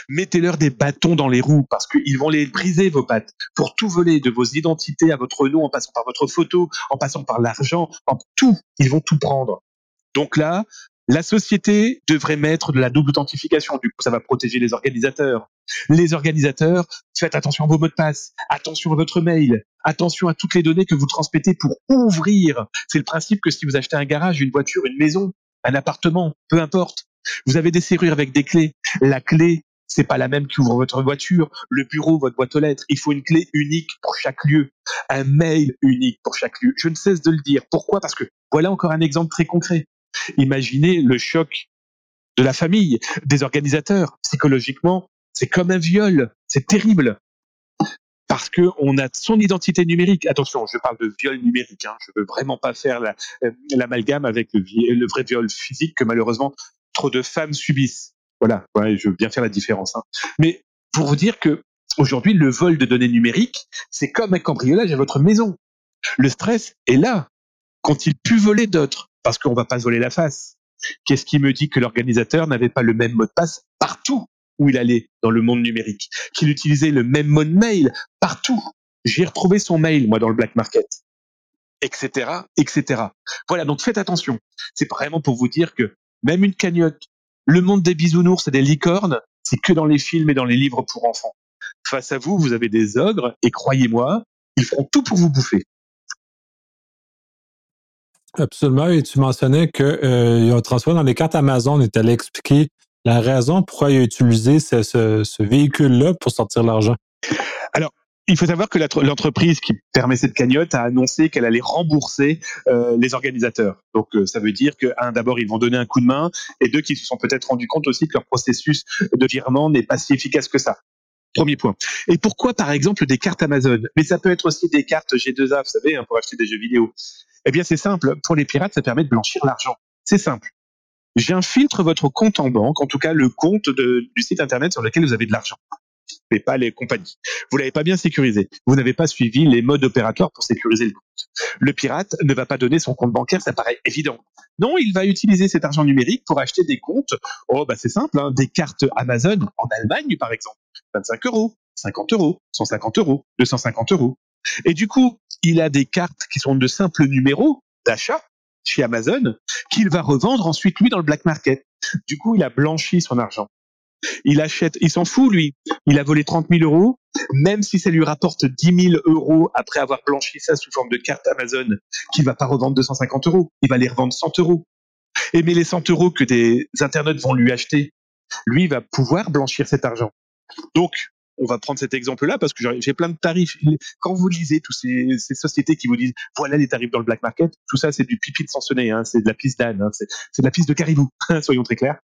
Mettez-leur des bâtons dans les roues parce qu'ils vont les briser vos pattes pour tout voler de vos identités à votre nom, en passant par votre photo, en passant par l'argent, en tout. Ils vont tout prendre. Donc là, la société devrait mettre de la double authentification. Du coup, ça va protéger les organisateurs. Les organisateurs, faites attention à vos mots de passe, attention à votre mail, attention à toutes les données que vous transmettez pour ouvrir. C'est le principe que si vous achetez un garage, une voiture, une maison, un appartement, peu importe. Vous avez des serrures avec des clés. La clé, c'est pas la même qui ouvre votre voiture, le bureau, votre boîte aux lettres. Il faut une clé unique pour chaque lieu, un mail unique pour chaque lieu. Je ne cesse de le dire. Pourquoi? Parce que voilà encore un exemple très concret. Imaginez le choc de la famille, des organisateurs. Psychologiquement, c'est comme un viol. C'est terrible parce que on a son identité numérique. Attention, je parle de viol numérique. Hein. Je veux vraiment pas faire euh, l'amalgame avec le, vrai viol physique que malheureusement trop de femmes subissent. Voilà, je veux bien faire la différence. Hein. Mais pour vous dire que aujourd'hui, le vol de données numériques, c'est comme un cambriolage à votre maison. Le stress est là. Quand il pu voler d'autres, parce qu'on va pas voler la face. Qu'est-ce qui me dit que l'organisateur n'avait pas le même mot de passe partout? Où il allait dans le monde numérique, qu'il utilisait le même mode mail partout. J'ai retrouvé son mail, moi, dans le black market, etc., etc. Voilà, donc faites attention. C'est vraiment pour vous dire que même une cagnotte, le monde des bisounours et des licornes, c'est que dans les films et dans les livres pour enfants. Face à vous, vous avez des ogres, et croyez-moi, ils feront tout pour vous bouffer. Absolument. Et tu mentionnais qu'il euh, transfert dans les cartes Amazon et tu allais expliquer la raison pourquoi il a utilisé ce, ce véhicule-là pour sortir l'argent? Alors, il faut savoir que l'entreprise qui permet cette cagnotte a annoncé qu'elle allait rembourser euh, les organisateurs. Donc euh, ça veut dire que un d'abord ils vont donner un coup de main et deux qu'ils se sont peut-être rendus compte aussi que leur processus de virement n'est pas si efficace que ça. Premier point. Et pourquoi par exemple des cartes Amazon? Mais ça peut être aussi des cartes G2A, vous savez, hein, pour acheter des jeux vidéo. Eh bien c'est simple. Pour les pirates, ça permet de blanchir l'argent. C'est simple. J'infiltre votre compte en banque, en tout cas le compte du site internet sur lequel vous avez de l'argent mais pas les compagnies. Vous l'avez pas bien sécurisé. Vous n'avez pas suivi les modes opératoires pour sécuriser le compte. Le pirate ne va pas donner son compte bancaire, ça paraît évident. Non, il va utiliser cet argent numérique pour acheter des comptes. Oh, bah c'est simple, hein, des cartes Amazon en Allemagne, par exemple. 25 euros, 50 euros, 150 euros, 250 euros. Et du coup, il a des cartes qui sont de simples numéros d'achat chez Amazon qu'il va revendre ensuite lui dans le black market. Du coup, il a blanchi son argent. Il achète, il s'en fout lui. Il a volé 30 000 euros, même si ça lui rapporte 10 000 euros après avoir blanchi ça sous forme de carte Amazon, qu'il va pas revendre 250 euros. Il va les revendre 100 euros. Et mais les 100 euros que des internautes vont lui acheter, lui va pouvoir blanchir cet argent. Donc, on va prendre cet exemple-là parce que j'ai plein de tarifs. Quand vous lisez toutes ces, sociétés qui vous disent voilà les tarifs dans le black market, tout ça c'est du pipi de sansonnet, hein, c'est de la piste d'âne, hein, c'est de la piste de caribou, *laughs* soyons très clairs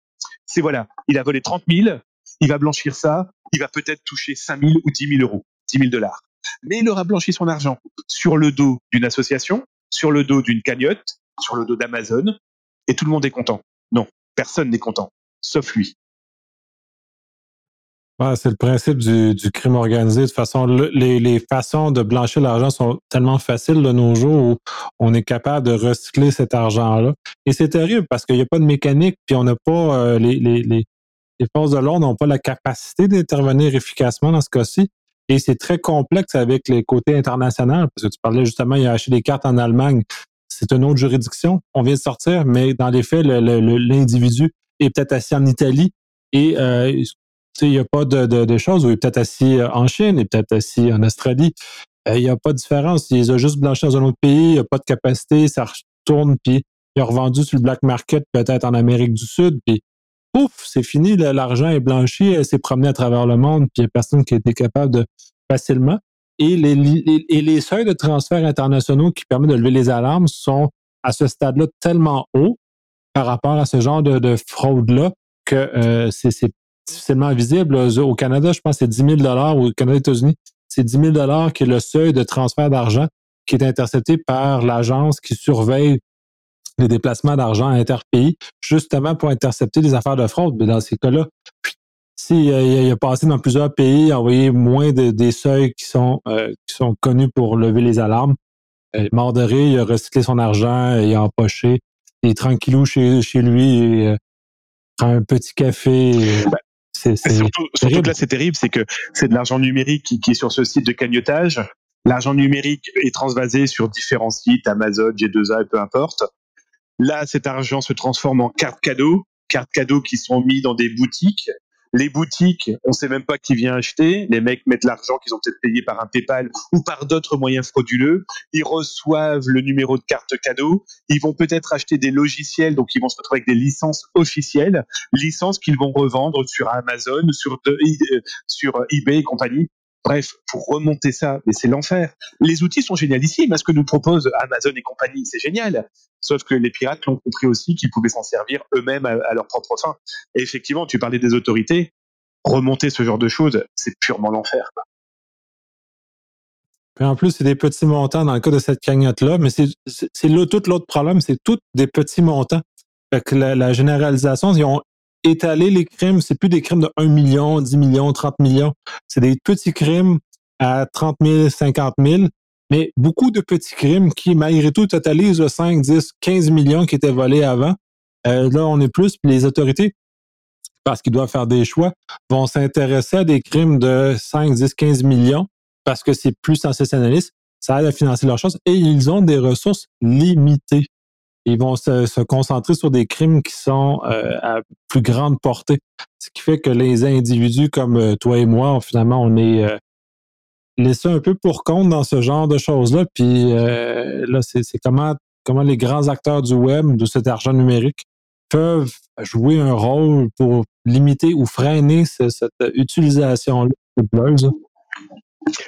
c'est voilà, il a volé 30 000, il va blanchir ça, il va peut-être toucher 5 000 ou 10 000 euros, 10 000 dollars. Mais il aura blanchi son argent sur le dos d'une association, sur le dos d'une cagnotte, sur le dos d'Amazon, et tout le monde est content. Non, personne n'est content, sauf lui c'est le principe du, crime organisé. De toute façon, les, façons de blanchir l'argent sont tellement faciles de nos jours où on est capable de recycler cet argent-là. Et c'est terrible parce qu'il n'y a pas de mécanique, puis on n'a pas euh, les, forces de l'ordre n'ont pas la capacité d'intervenir efficacement dans ce cas-ci. Et c'est très complexe avec les côtés internationaux, parce que tu parlais justement, il a acheté des cartes en Allemagne. C'est une autre juridiction. On vient de sortir, mais dans les faits, l'individu est peut-être assis en Italie et euh, il n'y a pas de, de, choses où il est peut-être assis euh, en Chine, il est peut-être assis en Australie. Euh, il n'y a pas de différence. Il a juste blanchi dans un autre pays, il n'y a pas de capacité, ça retourne, puis il a revendu sur le black market, peut-être en Amérique du Sud, puis pouf, c'est fini, l'argent est blanchi, elle s'est promenée à travers le monde, puis il n'y a personne qui a été capable de facilement. Et les, et les seuils de transfert internationaux qui permettent de lever les alarmes sont à ce stade-là tellement hauts par rapport à ce genre de, de fraude-là que euh, c'est difficilement visible. Au Canada, je pense que c'est 10 000 ou au Canada, États-Unis, c'est 10 000 qui est le seuil de transfert d'argent qui est intercepté par l'agence qui surveille les déplacements d'argent interpays, justement pour intercepter des affaires de fraude. Mais dans ces cas-là, s'il il a passé dans plusieurs pays, envoyé moins de, des seuils qui sont, euh, qui sont connus pour lever les alarmes, euh, rire, il a recyclé son argent, il a empoché, il est tranquillou chez, chez lui, euh, prend un petit café. Ben, surtout, que là, c'est terrible, c'est que c'est de l'argent numérique qui, est sur ce site de cagnotage. L'argent numérique est transvasé sur différents sites, Amazon, G2A, peu importe. Là, cet argent se transforme en cartes cadeaux, cartes cadeaux qui sont mis dans des boutiques les boutiques, on sait même pas qui vient acheter. Les mecs mettent l'argent qu'ils ont peut-être payé par un PayPal ou par d'autres moyens frauduleux. Ils reçoivent le numéro de carte cadeau. Ils vont peut-être acheter des logiciels, donc ils vont se retrouver avec des licences officielles, licences qu'ils vont revendre sur Amazon, sur, euh, sur eBay et compagnie. Bref, pour remonter ça, mais c'est l'enfer. Les outils sont génialissimes. Ce que nous propose Amazon et compagnie, c'est génial. Sauf que les pirates l'ont compris aussi qu'ils pouvaient s'en servir eux-mêmes à, leur propre fin. Et effectivement, tu parlais des autorités. Remonter ce genre de choses, c'est purement l'enfer. en plus, c'est des petits montants dans le cas de cette cagnotte-là, mais c'est tout l'autre problème, c'est tous des petits montants. La, la généralisation, ils ont étaler les crimes, c'est plus des crimes de 1 million, 10 millions, 30 millions. C'est des petits crimes à 30 000, 50 000, mais beaucoup de petits crimes qui, malgré tout, totalisent 5, 10, 15 millions qui étaient volés avant. Euh, là, on est plus, puis les autorités, parce qu'ils doivent faire des choix, vont s'intéresser à des crimes de 5, 10, 15 millions parce que c'est plus sensationnaliste. Ça aide à financer leurs choses et ils ont des ressources limitées ils vont se, concentrer sur des crimes qui sont euh, à plus grande portée. Ce qui fait que les individus comme euh, toi et moi, finalement, on est euh, laissés un peu pour compte dans ce genre de choses-là. Puis là, c'est comment comment les grands acteurs du web, de cet argent numérique, peuvent jouer un rôle pour limiter ou freiner cette utilisation-là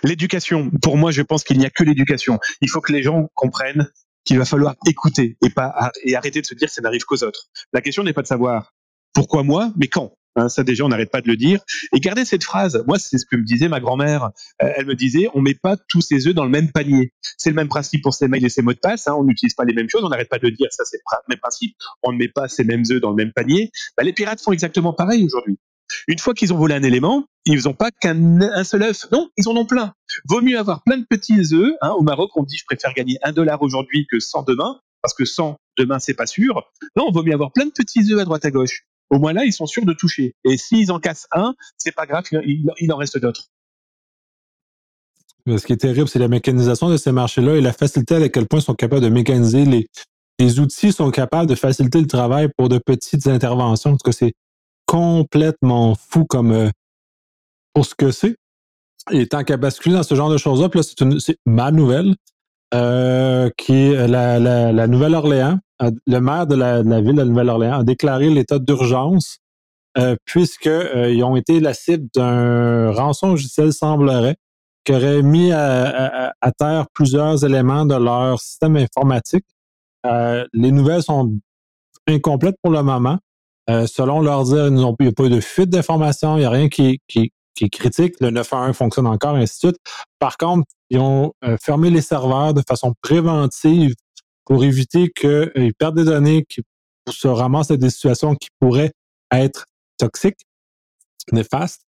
L'éducation, pour moi, je pense qu'il n'y a que l'éducation. Il faut que les gens comprennent qu'il va falloir écouter et pas et arrêter de se dire que ça n'arrive qu'aux autres. La question n'est pas de savoir pourquoi moi, mais quand. Hein, ça déjà, on n'arrête pas de le dire. Et gardez cette phrase. Moi, c'est ce que me disait ma grand-mère. Euh, elle me disait, on met pas tous ses œufs dans le même panier. C'est le même principe pour ses mails et ses mots de passe. Hein, on n'utilise pas les mêmes choses. On n'arrête pas de le dire. Ça, c'est le même principe. On ne met pas ses mêmes œufs dans le même panier. Bah, les pirates font exactement pareil aujourd'hui. Une fois qu'ils ont volé un élément, ils n'ont pas qu'un seul œuf. Non, ils en ont plein. Vaut mieux avoir plein de petits œufs. Hein. Au Maroc, on dit je préfère gagner un dollar aujourd'hui que 100 demain, parce que 100 demain, c'est pas sûr. Non, vaut mieux avoir plein de petits œufs à droite à gauche. Au moins là, ils sont sûrs de toucher. Et s'ils en cassent un, c'est pas grave, il, en reste d'autres. Ce qui est terrible, c'est la mécanisation de ces marchés-là et la facilité à quel point ils sont capables de mécaniser les, les outils sont capables de faciliter le travail pour de petites interventions. En tout cas, c'est complètement fou comme euh, pour ce que c'est. Et tant qu'à basculer dans ce genre de choses-là, c'est ma nouvelle, euh, qui est la, la, Nouvelle-Orléans. Le maire de la, ville de Nouvelle-Orléans a déclaré l'état d'urgence euh, puisqu'ils ont été la cible d'un rançon logiciel, semblerait, qui aurait mis à, terre plusieurs éléments de leur système informatique. les nouvelles sont incomplètes pour le moment. Euh, selon leur dire, il n'y a pas eu de fuite d'informations, il n'y a rien qui, qui, qui, est critique. Le 911 fonctionne encore, ainsi de suite. Par contre, ils ont euh, fermé les serveurs de façon préventive pour éviter qu'ils euh, perdent des données, qui se ramassent dans des situations qui pourraient être toxiques, néfastes.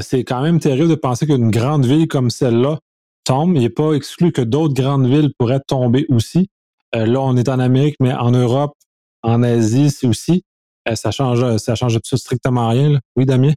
c'est quand même terrible de penser qu'une grande ville comme celle-là tombe. Il n'est pas exclu que d'autres grandes villes pourraient tomber aussi. là, on est en Amérique, mais en Europe, en Asie, c'est aussi. Euh, ça change, ça change strictement rien. Oui, Damien?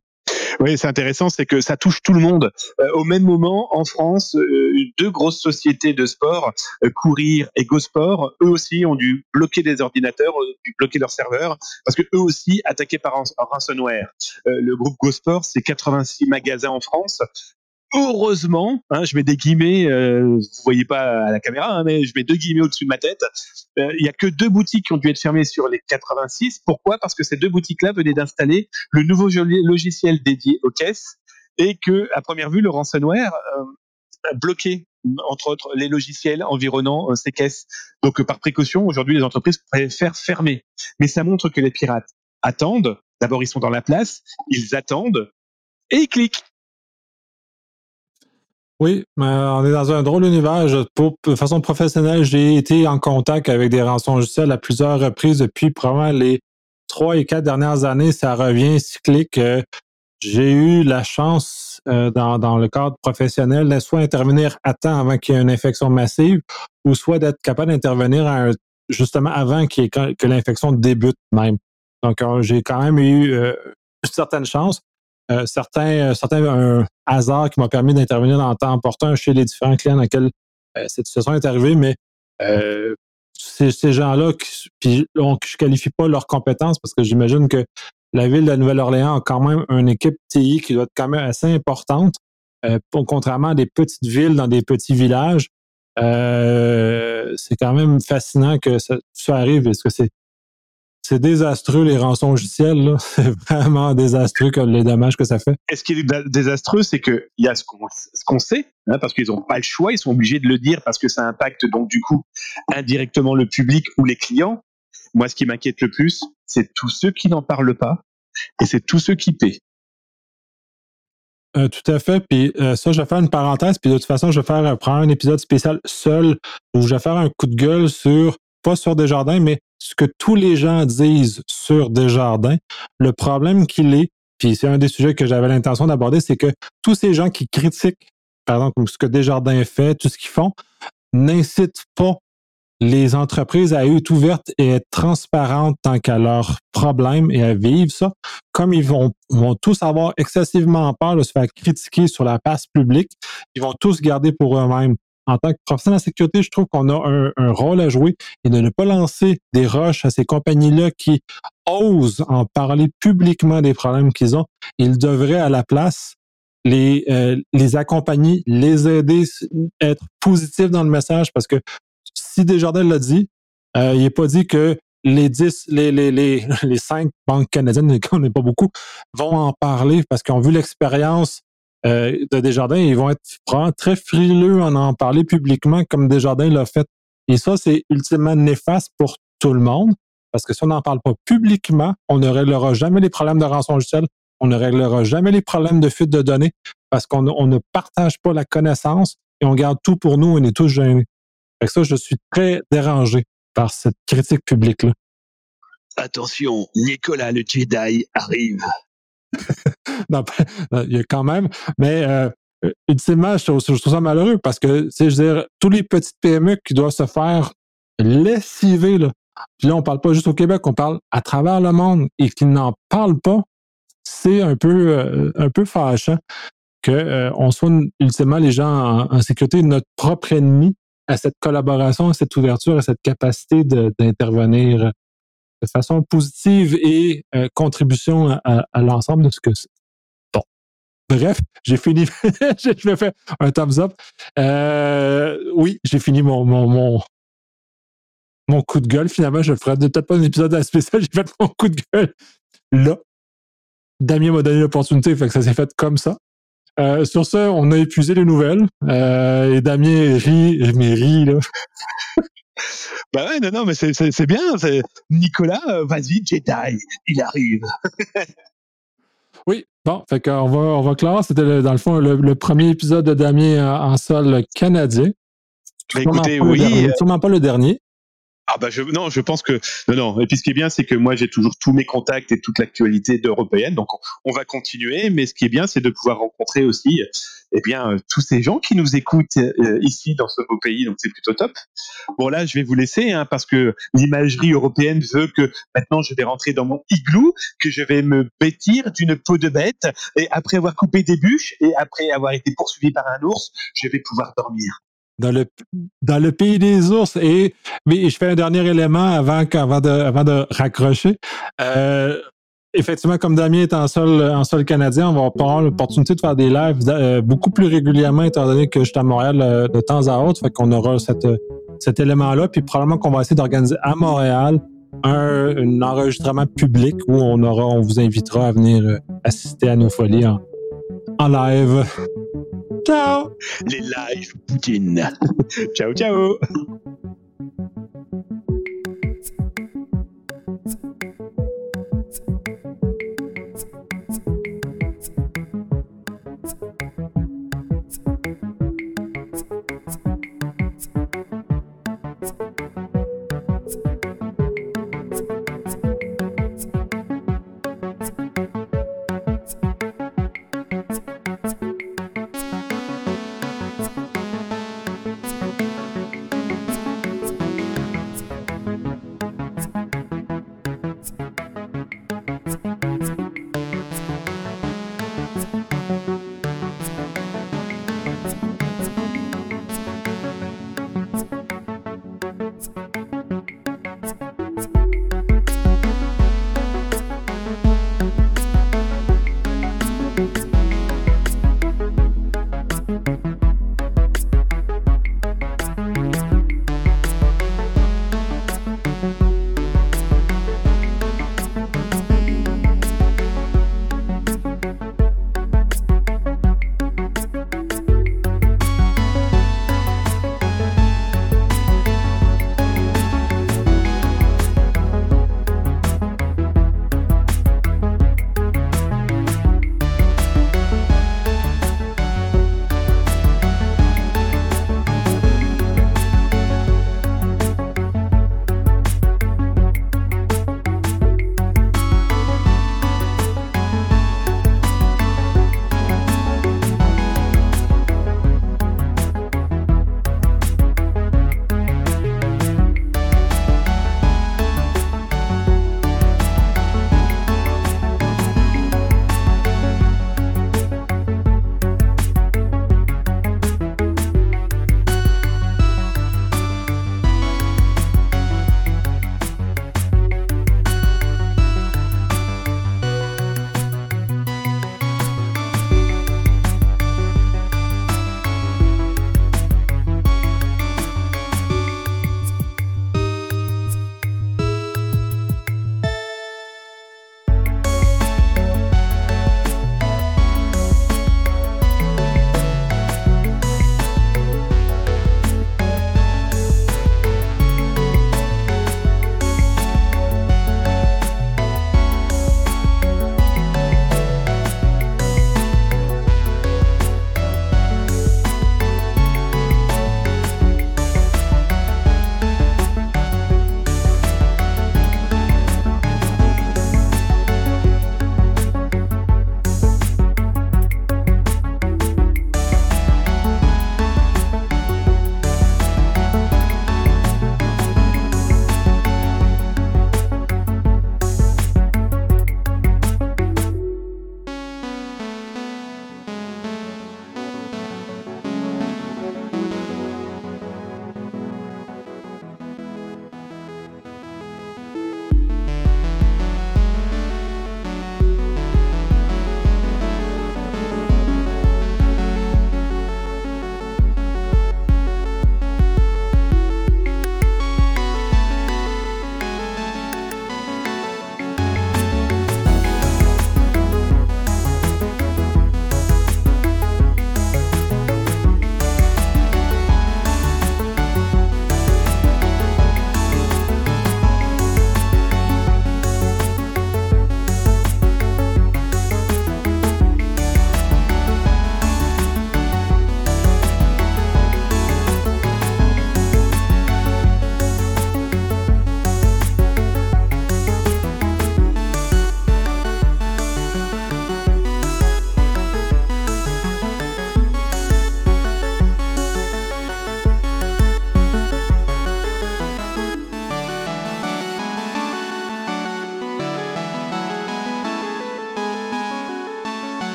Oui, c'est intéressant, c'est que ça touche tout le monde. Euh, au même moment, en France, euh, deux grosses sociétés de sport, Courir et GoSport, eux aussi ont dû bloquer des ordinateurs, ont dû bloquer leurs serveurs, parce que eux aussi attaqués par un ransomware. le groupe GoSport, c'est 86 magasins en France heureusement, hein, je mets des guillemets, euh, vous voyez pas à la caméra, hein, mais je mets deux guillemets au-dessus de ma tête. Euh, il y a que deux boutiques qui ont dû être fermées sur les 86. Pourquoi? Parce que ces deux boutiques-là venaient d'installer le nouveau logiciel dédié aux caisses et que, à première vue, le ransomware euh, bloquait entre autres les logiciels environnant euh, ces caisses. Donc, par précaution, aujourd'hui, les entreprises préfèrent fermer. Mais ça montre que les pirates attendent. D'abord, ils sont dans la place, ils attendent et ils cliquent. Oui, mais on est dans un drôle d'univers. de façon professionnelle, j'ai été en contact avec des rançons logiciels à plusieurs reprises depuis probablement les trois et quatre dernières années. Ça revient cyclique. Euh, j'ai eu la chance euh, dans, dans le cadre professionnel de soit intervenir à temps avant qu'il y ait une infection massive, ou soit d'être capable d'intervenir justement avant que l'infection débute même. Donc, euh, j'ai quand même eu une certaine chance. Euh, certains, euh, certains un hasard qui m'a permis d'intervenir dans le temps opportun chez les différents clients dans lesquels euh, cette situation est arrivée, mais ces, ces gens-là, puis on, je qualifie pas leurs compétences parce que j'imagine que la ville de Nouvelle-Orléans a quand même une équipe TI qui doit être quand même assez importante, contrairement à des petites villes dans des petits villages. c'est quand même fascinant que ça, ça arrive. Est-ce que c'est c'est désastreux les rançons logicielles. *laughs* C'est vraiment désastreux comme les dommages que ça fait. Et ce qui est désastreux, c'est qu'il y a ce qu'on sait, hein, parce qu'ils n'ont pas le choix, ils sont obligés de le dire parce que ça impacte donc du coup indirectement le public ou les clients. Moi, ce qui m'inquiète le plus, c'est tous ceux qui n'en parlent pas et c'est tous ceux qui paient. Euh, tout à fait. Puis euh, ça, je vais faire une parenthèse. Puis de toute façon, je vais faire prendre un épisode spécial seul où je vais faire un coup de gueule sur, pas sur Desjardins, mais ce que tous les gens disent sur Desjardins, le problème qu'il est, puis c'est un des sujets que j'avais l'intention d'aborder, c'est que tous ces gens qui critiquent, par exemple, ce que Desjardins fait, tout ce qu'ils font, n'incitent pas les entreprises à être ouvertes et être transparentes tant qu'à leurs problèmes et à vivre ça, comme ils vont, vont tous avoir excessivement peur de se faire critiquer sur la place publique, ils vont tous garder pour eux-mêmes en tant que professionnel de la sécurité, je trouve qu'on a un, rôle à jouer et de ne pas lancer des rushs à ces compagnies-là qui osent en parler publiquement des problèmes qu'ils ont. Ils devraient à la place les, euh, les accompagner, les aider, être positifs dans le message parce que si Desjardins l'a dit, Euh, il n'est pas dit que les 10, les, les, les, *laughs* les 5 banques canadiennes, *laughs* qu'on n'est pas beaucoup, vont en parler parce qu'ils ont vu l'expérience euh, de Desjardins ils vont être très frileux en en parler publiquement comme Desjardins l'a fait. Et ça, c'est ultimement néfaste pour tout le monde parce que si on n'en parle pas publiquement, on ne réglera jamais les problèmes de rançon logiciel, on ne réglera jamais les problèmes de fuite de données parce qu'on on ne partage pas la connaissance et on garde tout pour nous, on est tous gênés. Fait ça, je suis très dérangé par cette critique publique-là. Attention, Nicolas le Jedi arrive. *laughs* non, il y a quand même, mais euh, ultimement, je trouve, ça malheureux parce que, je veux dire, tous les petites PME qui doivent se faire lessiver, là. Puis là, on parle pas juste au Québec, on parle à travers le monde et qui n'en parlent pas, c'est un peu, euh, un peu fâchant qu'on euh, soit ultimement les gens en, en, sécurité notre propre ennemi à cette collaboration, à cette ouverture, à cette capacité d'intervenir de façon positive et euh, contribution à, à l'ensemble de ce que c'est. Bon. Bref, j'ai fini. *laughs* je vais faire un thumbs up. Euh, oui, j'ai fini mon, mon, mon, coup de gueule. Finalement, je ferai peut-être pas un épisode spécial. *laughs* J'ai fait mon coup de gueule là. Damien m'a donné l'opportunité, fait que ça s'est fait comme ça. Euh, sur ce, on a épuisé les nouvelles. Et Damien rit, mais rit, là. *laughs* bah ouais, non, non, mais c'est bien. Nicolas, euh, vas-y, Jedi, il arrive. *laughs* oui, bon, fait qu'on va, on va clore. C'était dans le fond le, premier épisode de Damien en, sol canadien. Bah, écoutez, oui. Sûrement pas le dernier. Ah bah je non, je pense que non non. Et puis ce qui est bien, c'est que moi j'ai toujours tous mes contacts et toute l'actualité européenne, donc on, va continuer. Mais ce qui est bien, c'est de pouvoir rencontrer aussi, eh bien, euh, tous ces gens qui nous écoutent euh, ici dans ce beau pays, donc c'est plutôt top. Bon là, je vais vous laisser hein, parce que l'imagerie européenne veut que maintenant je vais rentrer dans mon igloo, que je vais me vêtir d'une peau de bête et après avoir coupé des bûches et après avoir été poursuivi par un ours, je vais pouvoir dormir dans le, dans le pays des ours. Et mais je fais un dernier élément avant, avant, de, avant de raccrocher. Euh, effectivement, comme Damien est en sol, en sol canadien, on va avoir l'opportunité de faire des lives euh, beaucoup plus régulièrement, étant donné que je suis à Montréal euh, de temps à autre. Fait qu'on aura cette, cet élément-là. Puis probablement qu'on va essayer d'organiser à Montréal un, enregistrement public où on aura, on vous invitera à venir euh, assister à nos folies en, en live. ciao! Les lives Poutine. *laughs* ciao, ciao!